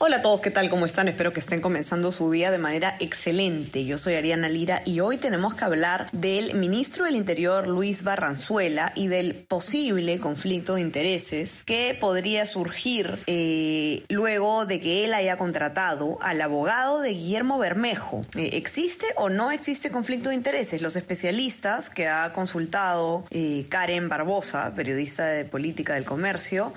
Hola a todos, ¿qué tal? ¿Cómo están? Espero que estén comenzando su día de manera excelente. Yo soy Ariana Lira y hoy tenemos que hablar del ministro del Interior Luis Barranzuela y del posible conflicto de intereses que podría surgir eh, luego de que él haya contratado al abogado de Guillermo Bermejo. Eh, ¿Existe o no existe conflicto de intereses? Los especialistas que ha consultado eh, Karen Barbosa, periodista de política del comercio,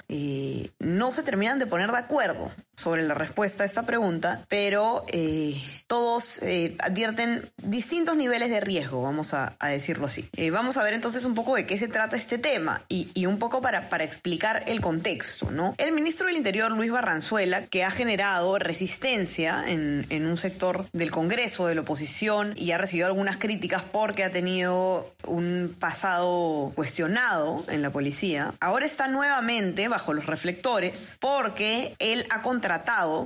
no se terminan de poner de acuerdo sobre la respuesta a esta pregunta, pero eh, todos eh, advierten distintos niveles de riesgo, vamos a, decirlo así. Eh, vamos a ver entonces un poco de qué se trata este tema y, un poco para, para explicar el contexto, ¿no? El ministro del Interior, Luis Barranzuela, que ha generado resistencia en, en un sector del Congreso, de la oposición, y ha recibido algunas críticas porque ha tenido un pasado cuestionado en la policía, ahora está nuevamente bajo los reflectores porque él ha contratado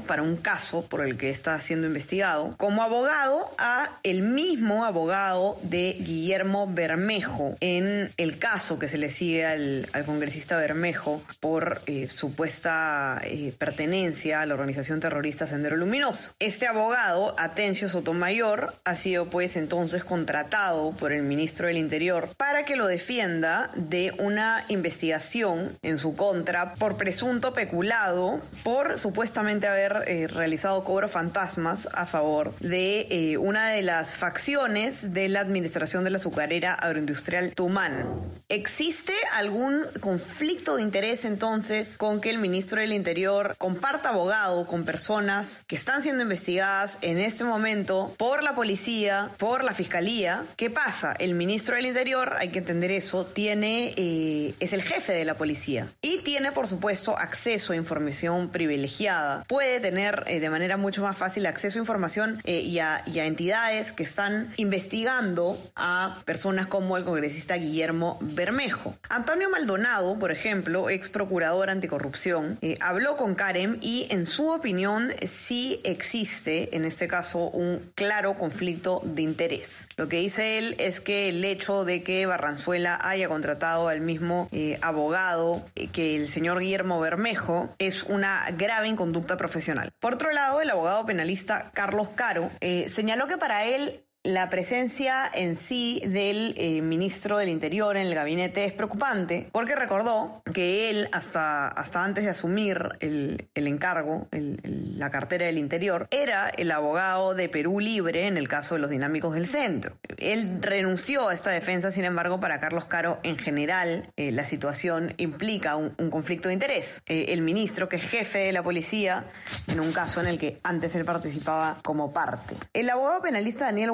para un caso por el que está siendo investigado como abogado a el mismo abogado de Guillermo Bermejo en el caso que se le sigue al, congresista Bermejo por eh, supuesta eh, pertenencia a la organización terrorista Sendero Luminoso. Este abogado, Atencio Sotomayor, ha sido pues entonces contratado por el ministro del Interior para que lo defienda de una investigación en su contra por presunto peculado por supuestamente haber eh, realizado cobro fantasmas a favor de eh, una de las facciones de la administración de la azucarera agroindustrial Tumán. ¿Existe algún conflicto de interés entonces con que el ministro del Interior comparta abogado con personas que están siendo investigadas en este momento por la policía, por la fiscalía? ¿Qué pasa? El ministro del Interior, hay que entender eso, tiene, eh, es el jefe de la policía y tiene por supuesto acceso a información privilegiada. Puede tener eh, de manera mucho más fácil acceso a información eh, y, a, entidades que están investigando a personas como el congresista Guillermo Bermejo. Antonio Maldonado, por ejemplo, ex procurador anticorrupción, eh, habló con Karen y en su opinión sí existe, en este caso, un claro conflicto de interés. Lo que dice él es que el hecho de que Barranzuela haya contratado al mismo abogado que el señor Guillermo Bermejo es una grave inconducta profesional. Por otro lado, el abogado penalista Carlos Caro eh, señaló que para él la presencia en sí del eh, ministro del Interior en el gabinete es preocupante porque recordó que él, hasta, antes de asumir el, encargo, la cartera del Interior, era el abogado de Perú Libre en el caso de los dinámicos del centro. Él renunció a esta defensa, sin embargo, para Carlos Caro, en general, eh, la situación implica un, conflicto de interés. Eh, el ministro, que es jefe de la policía, en un caso en el que antes él participaba como parte. El abogado penalista Daniel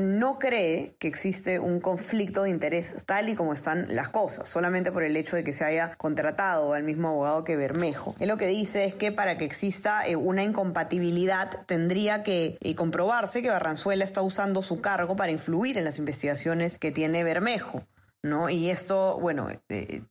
No cree que existe un conflicto de interés tal y como están las cosas, solamente por el hecho de que se haya contratado al mismo abogado que Bermejo. Él lo que dice es que para que exista eh, una incompatibilidad tendría que eh, comprobarse que Barranzuela está usando su cargo para influir en las investigaciones que tiene Bermejo. ¿no? Y esto, bueno, eh,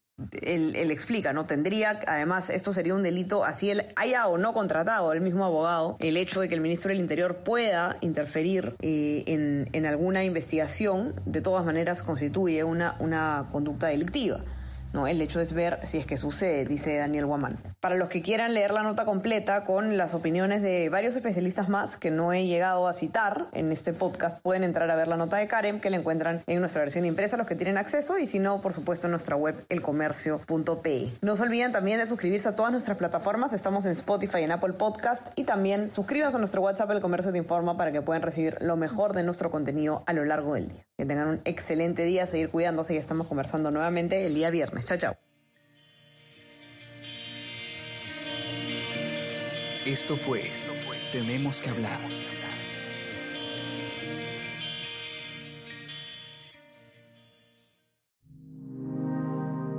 él, explica, ¿no? Tendría, además, esto sería un delito, así él haya o no contratado al mismo abogado, el hecho de que el ministro del Interior pueda interferir eh, en, en, alguna investigación, de todas maneras constituye una, una conducta delictiva. No, el hecho es ver si es que sucede, dice Daniel Guamán. Para los que quieran leer la nota completa con las opiniones de varios especialistas más que no he llegado a citar en este podcast, pueden entrar a ver la nota de Karen que la encuentran en nuestra versión impresa, los que tienen acceso, y si no, por supuesto, en nuestra web elcomercio.pe. No se olviden también de suscribirse a todas nuestras plataformas, estamos en Spotify, en Apple Podcast, y también suscríbanse a nuestro WhatsApp El Comercio Te Informa para que puedan recibir lo mejor de nuestro contenido a lo largo del día. Que tengan un excelente día, seguir cuidándose y estamos conversando nuevamente el día viernes. Chao, chao. Esto fue Tenemos que hablar.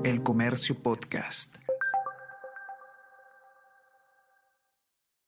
El Comercio Podcast.